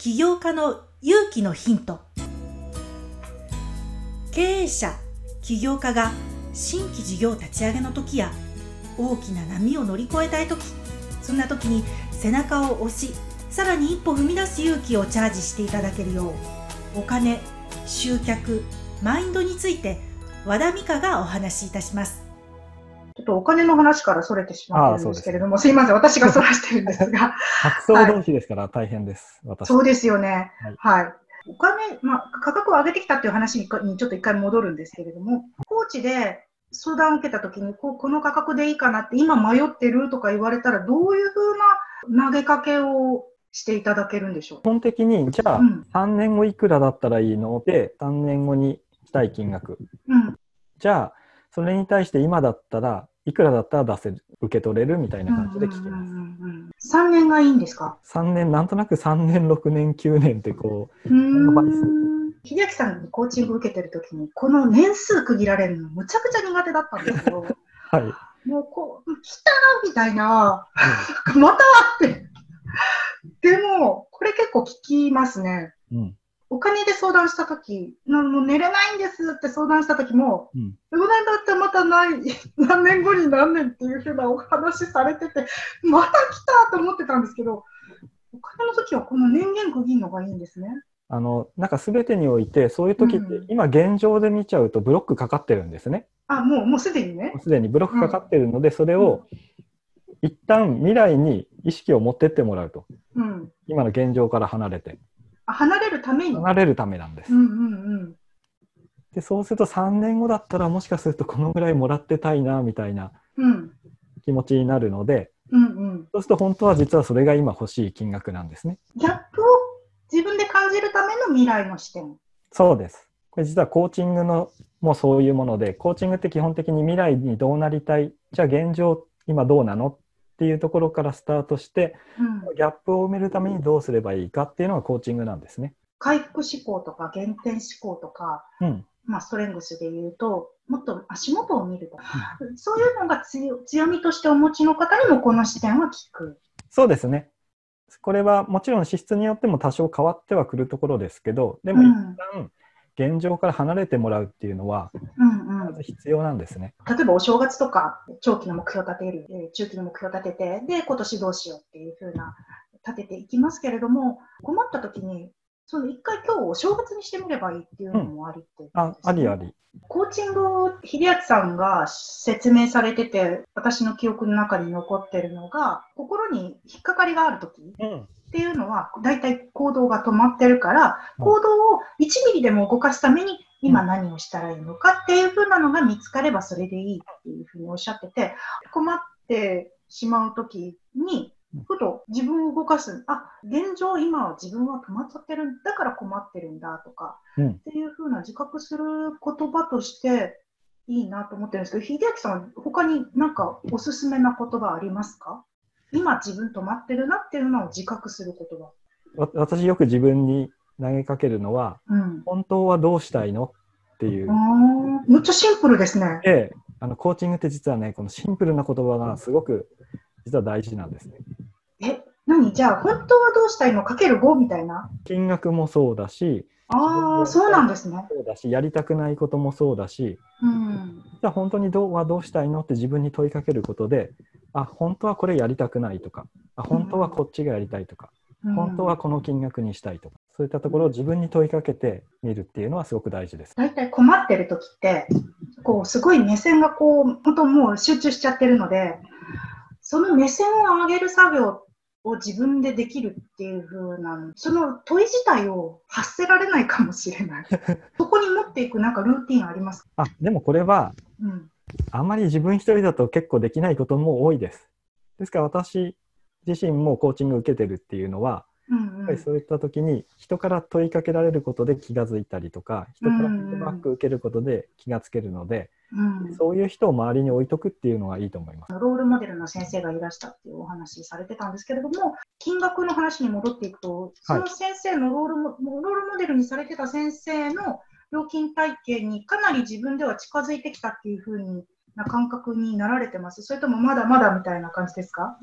起業家の勇気のヒント。経営者起業家が新規事業立ち上げの時や大きな波を乗り越えたい時。そんな時に背中を押しさらに一歩踏み出す勇気をチャージしていただけるよう。お金集客マインドについて和田美香がお話しいたします。とお金の話からそれてしまってるんですけれども、すいません、私がそらしてるんですが。発想同士ですから大変です、は。い、そうですよね。はい、はい。お金、まあ、価格を上げてきたっていう話にちょっと一回戻るんですけれども、コーチで相談を受けたときにこう、この価格でいいかなって、今迷ってるとか言われたら、どういうふうな投げかけをしていただけるんでしょう？基本的に、じゃあ、うん、3年後いくらだったらいいの？で、3年後にしたい金額。うん、じゃあ、それに対して今だったらいくらだったら出せる、受け取れるみたいな感じで聞きます。3年がいいんですか ?3 年、なんとなく3年、6年、9年ってこう、秀明さんにコーチング受けてるときに、この年数区切られるのむちゃくちゃ苦手だったんですけど、はい。もうこう、来たみたいな、またって。でも、これ結構聞きますね。うん。お金で相談したとき、もう寝れないんですって相談したときも、うん、4年だってまたない、何年後に何年っていうふうなお話されてて、また来たと思ってたんですけど、お金の時はこの年限区切るのがいいんですね。あの、なんか全てにおいて、そういう時って、今現状で見ちゃうとブロックかかってるんですね。あ、もう、もうすでにね。すでにブロックかかってるので、うん、それを、一旦未来に意識を持ってってもらうと。うん、今の現状から離れて。離れるために離れるためなんです。うんうんうん、でそうすると3年後だったらもしかするとこのぐらいもらってたいなみたいな気持ちになるので、うんうん、そうすると本当は実はそれが今欲しい金額なんですね。ギャップを自分で感じるための未来の視点そうです。これ実はコーチングのもそういうもので、コーチングって基本的に未来にどうなりたい、じゃあ現状今どうなのっていうところからスタートして、うん、ギャップを埋めるためにどうすればいいかっていうのがコーチングなんですね。回復思考とか減点思考とか、うん、まあ、ストレングスで言うと、もっと足元を見ると、うん、そういうのが強みとしてお持ちの方にもこの視点は効く。そうですね。これはもちろん資質によっても多少変わってはくるところですけど、でも一旦現状から離れてもらうっていうのは、まず必要なんですね。例えばお正月とか、長期の目標を立てる、中期の目標を立てて、で、今年どうしようっていうふうな、立てていきますけれども、困った時に、その一回今日お正月にしてみればいいっていうのもありって、ね。うん、あ、ありあり。コーチングを秀明さんが説明されてて、私の記憶の中に残ってるのが、心に引っかかりがある時、うんっていうのは、大体行動が止まってるから、行動を1ミリでも動かすために、今何をしたらいいのかっていうふうなのが見つかればそれでいいっていうふうにおっしゃってて、困ってしまうときに、ふと自分を動かす、あ、現状今は自分は止まっちゃってるんだから困ってるんだとか、うん、っていうふうな自覚する言葉としていいなと思ってるんですけど、秀明さん、他になんかおすすめな言葉ありますか？今自分止まってるなっていうのを自覚する言葉。私よく自分に投げかけるのは、うん、本当はどうしたいのっていう。むっちゃシンプルですね。ええ、あのコーチングって実はね、このシンプルな言葉がすごく実は大事なんですね。え、何？じゃあ本当はどうしたいのかける5みたいな？金額もそうだし、ああ、そうなんですね。そうだし、やりたくないこともそうだし、うん、じゃあ本当にどうはどうしたいのって自分に問いかけることで、あ、本当はこれやりたくないとか、あ、本当はこっちがやりたいとか、うん、本当はこの金額にしたいとか、そういったところを自分に問いかけてみるっていうのはすごく大事です。大体困ってる時って、こう、すごい目線がこう、本当もう集中しちゃってるので、その目線を上げる作業を自分でできるっていう風な、その問い自体を発せられないかもしれない。そこに持っていくなんかルーティンありますあ、でもこれは、うん、あんまり自分一人だと結構できないことも多いです。ですから私自身もコーチング受けてるっていうのは、うんうん、やっぱりそういった時に人から問いかけられることで気が付いたりとか人からフィードバック受けることで気がつけるので、うん、そういう人を周りに置いとくっていうのがいいと思います。ロールモデルの先生がいらしたっていうお話されてたんですけれども、金額の話に戻っていくと、その先生のロールモ,、ロールモデルにされてた先生の料金体系にかなり自分では近づいてきたっていうふうにな感覚になられてますそれともまだまだみたいな感じですか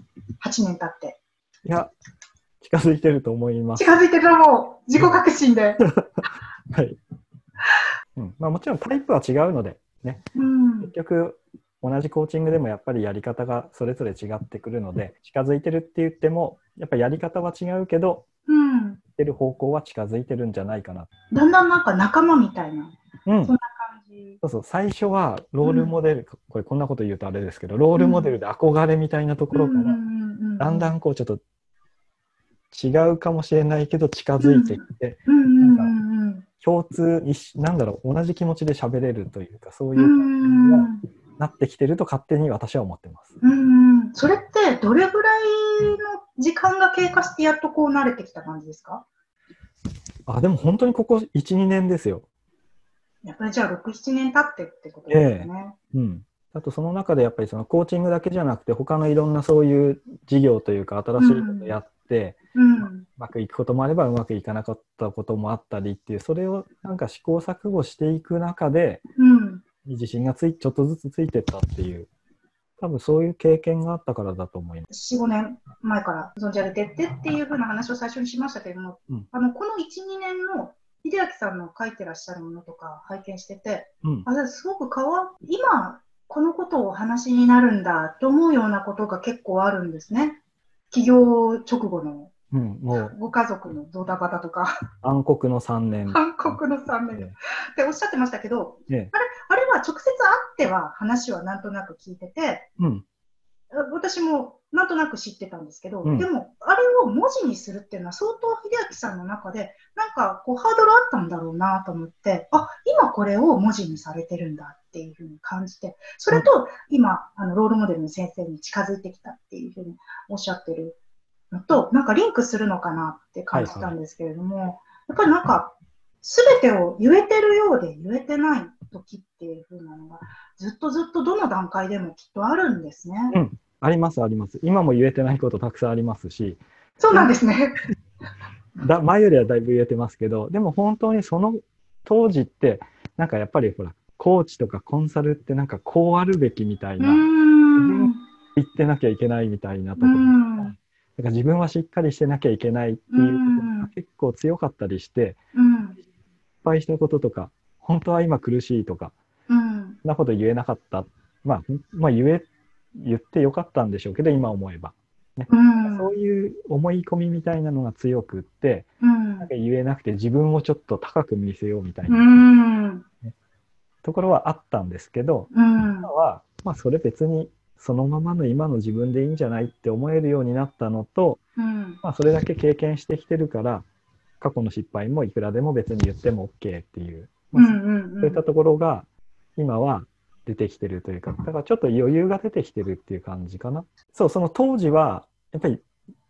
?8 年経って。いや、近づいてると思います。近づいてると思う。自己確信で。はい。うんまあ、もちろんタイプは違うので、ね、うん、結局同じコーチングでもやっぱりやり方がそれぞれ違ってくるので近づいてるって言ってもやっぱやり方は違うけど、うん、ってる方向は近づいてるんじゃないかな。だんだんなんか仲間みたいな、うん、そんな感じ。そうそう。最初はロールモデル、うん、これこんなこと言うとあれですけどロールモデルで憧れみたいなところから、だんだんこうちょっと違うかもしれないけど近づいてきて、共通なんだろう同じ気持ちで喋れるというかそういう感じがなってきてると勝手に私は思ってます。うんそれってどれぐらいの時間が経過してやっとこう慣れてきた感じですか？あでも本当にここ1、2年ですよ。やっぱりじゃあ6、7年経ってってことですね。えー、うん。あとその中でやっぱりそのコーチングだけじゃなくて他のいろんなそういう事業というか新しいことやって、うん、うまくいくこともあればうまくいかなかったこともあったりっていうそれをなんか試行錯誤していく中で、うん、自信がついちょっとずつついてったっていう多分そういう経験があったからだと思います。4、5年前から存じ上げてってっていうふうな話を最初にしましたけれども、うん、あのこの1、2年の秀明さんの書いてらっしゃるものとか拝見してて、うん、あすごく変わ今このことをお話になるんだと思うようなことが結構あるんですね。起業直後のうん、もう。ご家族のドタバタとか。暗黒の3年。暗黒の3年、っておっしゃってましたけど、ね、あれあれは直接会っては話はなんとなく聞いてて、うん、私もなんとなく知ってたんですけど、うん、でもあれを文字にするっていうのは相当秀明さんの中でなんかこうハードルあったんだろうなと思ってあ今これを文字にされてるんだっていうふうに感じてそれと今あのロールモデルの先生に近づいてきたっていうふうにおっしゃってるのと、なんかリンクするのかなって感じたんですけれども、はいはい、やっぱりなんか、すべてを言えてるようで言えてない時っていう風なのが、ずっとずっとどの段階でもきっとあるんですね。うん、あります、あります。今も言えてないことたくさんありますし。そうなんですね。だ前よりはだいぶ言えてますけど、でも本当にその当時って、なんかやっぱりほら、コーチとかコンサルってなんかこうあるべきみたいな、言ってなきゃいけないみたいなところだから自分はしっかりしてなきゃいけないっていうことが結構強かったりして、う敗したこととか本当は今苦しいとか、うん、そんなこと言えなかった、まあ、まあ言え言ってよかったんでしょうけど今思えば、ね、うん、そういう思い込みみたいなのが強くって、うん、なんか言えなくて自分をちょっと高く見せようみたいな、ね、ところはあったんですけど、今は、まあ、それ別にそのままの今の自分でいいんじゃないって思えるようになったのと、うん、まあ、それだけ経験してきてるから過去の失敗もいくらでも別に言っても OK っていう、まあ、そういったところが今は出てきてるというかだからちょっと余裕が出てきてるっていう感じかな。そうその当時はやっぱり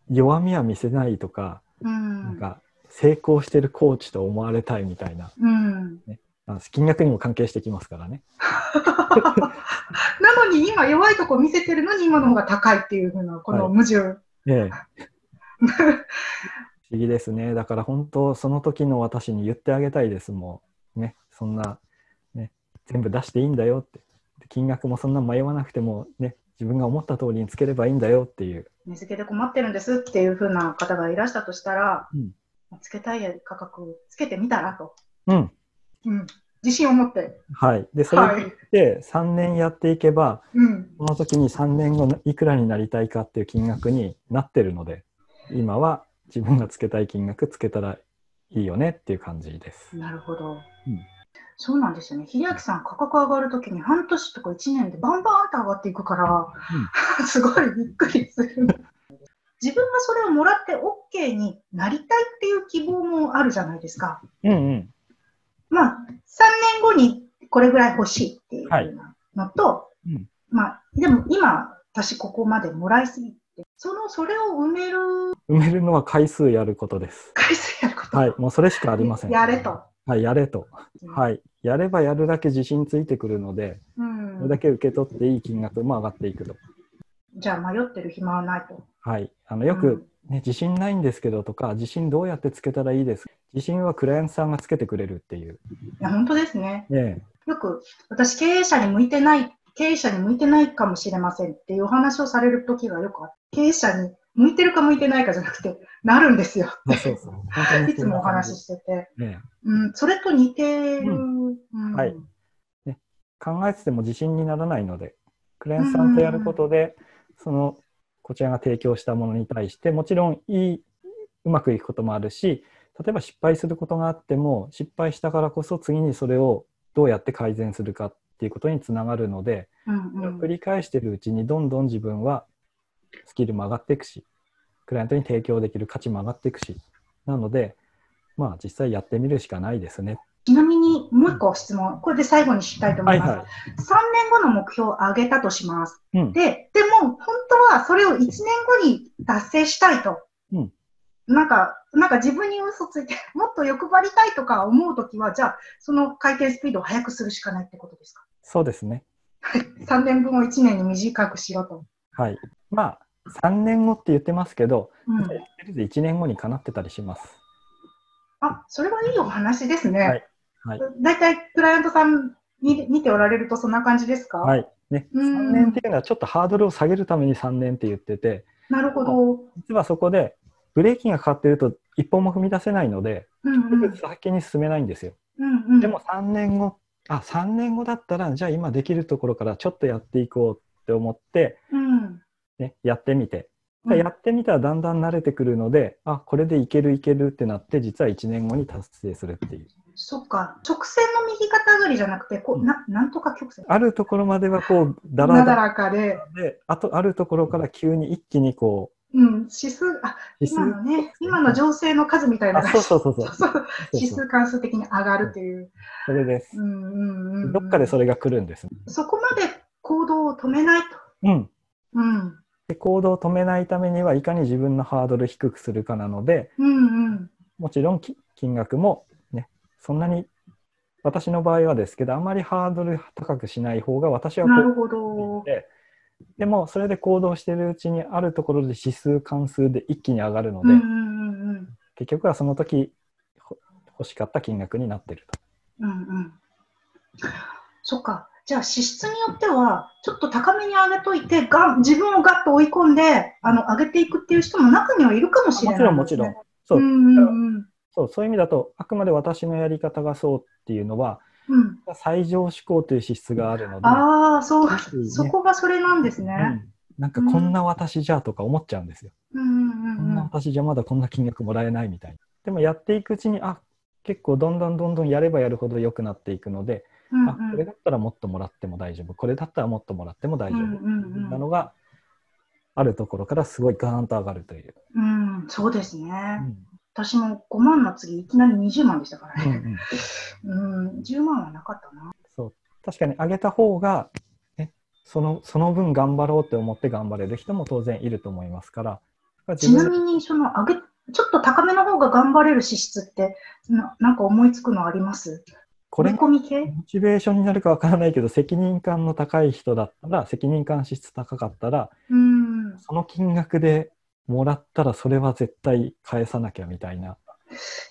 弱みは見せないとか、うん、なんか成功してるコーチと思われたいみたいな、うん。ね、金額にも関係してきますからね。なのに今弱いとこ見せてるのに今の方が高いっていうふうなこの矛盾。はい、ええ。不 思議ですね。だから本当その時の私に言ってあげたいですもん。ね、そんな、ね、全部出していいんだよって。金額もそんな迷わなくてもね、自分が思った通りにつければいいんだよっていう。値付けで困ってるんですっていうふうな方がいらしたとしたら、うん、つけたい価格つけてみたらと。うん。うん。自信を持って。はい。で、それで3年やっていけば、はい、うん、その時に3年後いくらになりたいかっていう金額になってるので、今は自分がつけたい金額つけたらいいよねっていう感じです。なるほど。うん、そうなんですよね。秀明さん、価格上がるときに半年とか1年でバンバンと上がっていくから、うん、すごいびっくりする。自分がそれをもらって OK になりたいっていう希望もあるじゃないですか。うんうん。まあ、3年後にこれぐらい欲しいっていうのと、はいうん、まあ、でも今、私ここまでもらいすぎて、その、それを埋める。埋めるのは回数やることです。回数やることはい、もうそれしかありません。やれと。はい、やれと。はい。やればやるだけ自信ついてくるので、うん、それだけ受け取っていい金額も上がっていくと。じゃあ迷ってる暇はないと。はい。あのよく、ね、自信ないんですけどとか、自信どうやってつけたらいいです自信はクライアントさんがつけてくれるっていう。いや、本当ですね。ねよく、私、経営者に向いてない、経営者に向いてないかもしれませんっていうお話をされる時がよくあって、経営者に向いてるか向いてないかじゃなくて、なるんですよ。そうそう。いつもお話ししてて。ね、うん、それと似てる。うんうん、はい、ね。考えてても自信にならないので、クレーンさんとやることで、その、こちらが提供したものに対して、もちろんいい、うまくいくこともあるし、例えば失敗することがあっても、失敗したからこそ次にそれをどうやって改善するかっていうことにつながるので、うんうん、繰り返してるうちにどんどん自分はスキルも上がっていくし、クライアントに提供できる価値も上がっていくし、なので、まあ実際やってみるしかないですね。ちなみにもう一個質問、これで最後にしたいと思います。はいはい、3年後の目標を上げたとします。うん、で、でも本当はそれを1年後に達成したいと。うん、なんか、なんか自分に嘘ついて、もっと欲張りたいとか思うときは、じゃあ、その回転スピードを速くするしかないってことですか？そうですね。はい。3年分を1年に短くしろと。はい。まあ、3年後って言ってますけど、うん、1年後にかなってたりします。あ、それはいいお話ですね。はい。はい、だいたいクライアントさんに見ておられるとそんな感じですか？はい。ね、3年っていうのはちょっとハードルを下げるために3年って言ってて、なるほど。実はそこでブレーキがかかっていると一歩も踏み出せないので、うんうん、先に進めないんですよ。うんうん、でも3年後、あ、3年後だったら、じゃあ今できるところからちょっとやっていこうって思って、うん、ね、やってみて。やってみたらだんだん慣れてくるので、あ、これでいけるいけるってなって、実は1年後に達成するっていう。そっか、直線の右肩上がりじゃなくて、こう、ななんとか曲線。あるところまではこう、だらだらかで。で、あと、あるところから急に一気にこう、うん、指数、あ、今のね、今の情勢の数みたいなそうそうそうそう。指数関数的に上がるっていう。それです。うんうんうん、どっかでそれが来るんです、そこまで行動を止めないと。うん。うん。で行動を止めないためにはいかに自分のハードル低くするかなので、うんうん、もちろん金額もねそんなに私の場合はですけどあんまりハードル高くしない方が私はなるほどでもそれで行動しているうちにあるところで指数関数で一気に上がるので、うんうんうん、結局はその時欲しかった金額になってると。うんうん、そっかじゃあ支出によっては、ちょっと高めに上げといて、が自分をガッと追い込んで、あの、上げていくっていう人も中にはいるかもしれない、ね、もちろん、もちろん。そう。うんそうそういう意味だと、あくまで私のやり方がそうっていうのは、うん、最上志向という資質があるので。ああ、そう、ね、そこがそれなんですね。うん、なんかこんな私じゃとか思っちゃうんですよ。うん、こんな私じゃまだこんな金額もらえないみたいな。でもやっていくうちに、あ結構どんどんどんどんやればやるほど良くなっていくので、うんうん、あこれだったらもっともらっても大丈夫これだったらもっともらっても大丈夫、なのがあるところからすごいガーンと上がるという。うん、そうですね。うん、私も5万の次いきなり20万でしたからね。うん、うん、10万はなかったな。そう確かに上げた方が、ね、そのその分頑張ろうって思って頑張れる人も当然いると思いますから。ちなみにその上げちょっと高めの方が頑張れる資質ってななんか思いつくのあります？これモチベーションになるかわからないけど責任感の高い人だったら責任感資質高かったらうんその金額でもらったらそれは絶対返さなきゃみたいな。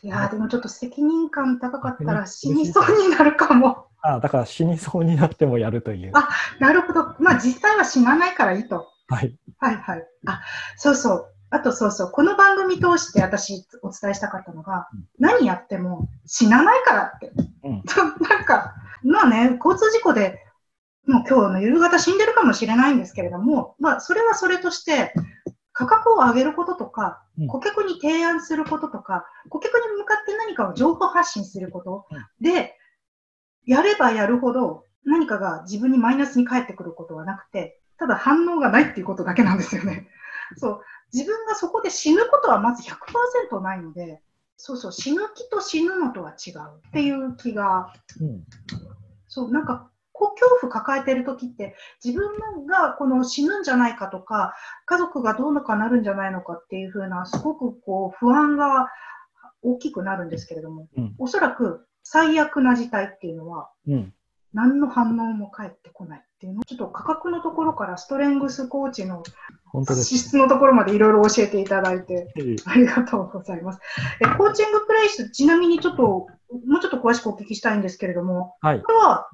いやでもちょっと責任感高かったら死にそうになるかも。あだから死にそうになってもやるという。あなるほど。まあ実際は死なないからいいと。はい。はいはい。あそうそう。あとそうそう、この番組通して私お伝えしたかったのが、うん、何やっても死なないからって。うん、なんか、まあね、交通事故でもう今日の夕方死んでるかもしれないんですけれども、まあそれはそれとして、価格を上げることとか、顧客に提案することとか、顧客に向かって何かを情報発信することで、やればやるほど何かが自分にマイナスに返ってくることはなくて、ただ反応がないっていうことだけなんですよね。そう。自分がそこで死ぬことはまず100%ないので、そうそう、死ぬ気と死ぬのとは違うっていう気が、うん、そう、なんか、こう恐怖抱えてる時って自分がこの死ぬんじゃないかとか家族がどうのかなるんじゃないのかっていう風なすごくこう不安が大きくなるんですけれども、うん、おそらく最悪な事態っていうのは、うん、何の反応も返ってこないっていうのを、ちょっと価格のところからストレングスコーチの資質のところまでいろいろ教えていただいて、ありがとうございます。えコーチングプレイス、ちなみにちょっと、もうちょっと詳しくお聞きしたいんですけれども、はい、これは、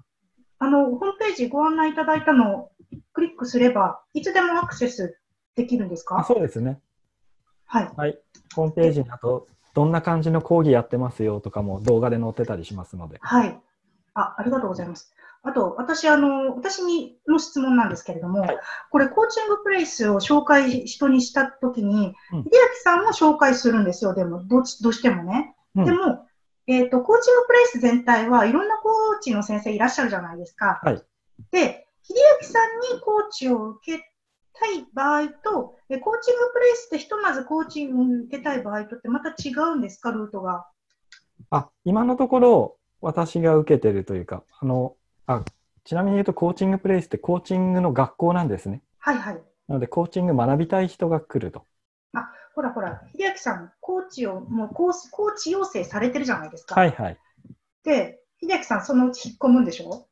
あの、ホームページご案内いただいたのをクリックすれば、いつでもアクセスできるんですか？そうですね。はい。はい。ホームページにあと、どんな感じの講義やってますよとかも動画で載ってたりしますので。はい。あ、ありがとうございます。あと、私、あの、私にの質問なんですけれども、はい、これ、コーチングプレイスを紹介、人にしたときに、うん、秀明さんも紹介するんですよ、でも、どどうしてもね。うん、でも、えっ、ー、と、コーチングプレイス全体はいろんなコーチの先生いらっしゃるじゃないですか。はい。で、秀明さんにコーチを受けたい場合と、えコーチングプレイスってひとまずコーチングを受けたい場合とってまた違うんですか、ルートが。あ、今のところ、私が受けてるというか、あの、あちなみに言うと、コーチングプレイスってコーチングの学校なんですね。はいはい。なので、コーチング学びたい人が来ると。あ、ほらほら、秀明さん、コーチを、もうコーコーチ養成されてるじゃないですか。はいはい。で、秀明さん、そのうち引っ込むんでしょ？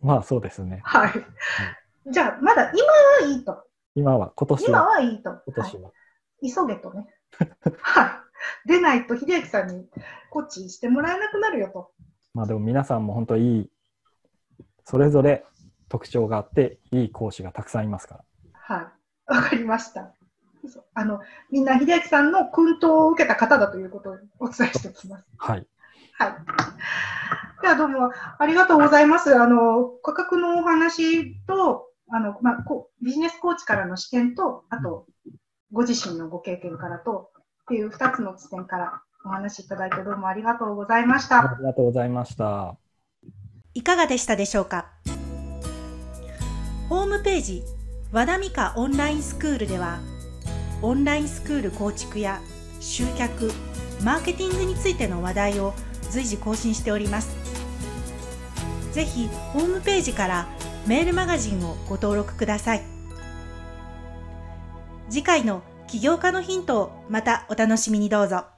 まあ、そうですね。はい。じゃあ、まだ今はいいと。今は、今年は。今はいいと。今年は。はい、急げとね。はい。出ないと、秀明さんにコーチしてもらえなくなるよと。まあでも皆さんも本当いいそれぞれ特徴があって、いい講師がたくさんいますから。はい。わかりました。あの、みんな秀明さんの薫陶を受けた方だということをお伝えしておきます。はい。はい。ではどうもありがとうございます。あの、価格のお話と、あの、まあ、こビジネスコーチからの視点と、あと、ご自身のご経験からと、っていう2つの視点からお話しいただいてどうもありがとうございました。ありがとうございました。いかがでしたでしょうか？ホームページ和田美香オンラインスクールではオンラインスクール構築や集客マーケティングについての話題を随時更新しております是非ホームページからメールマガジンをご登録ください次回の起業家のヒントをまたお楽しみにどうぞ。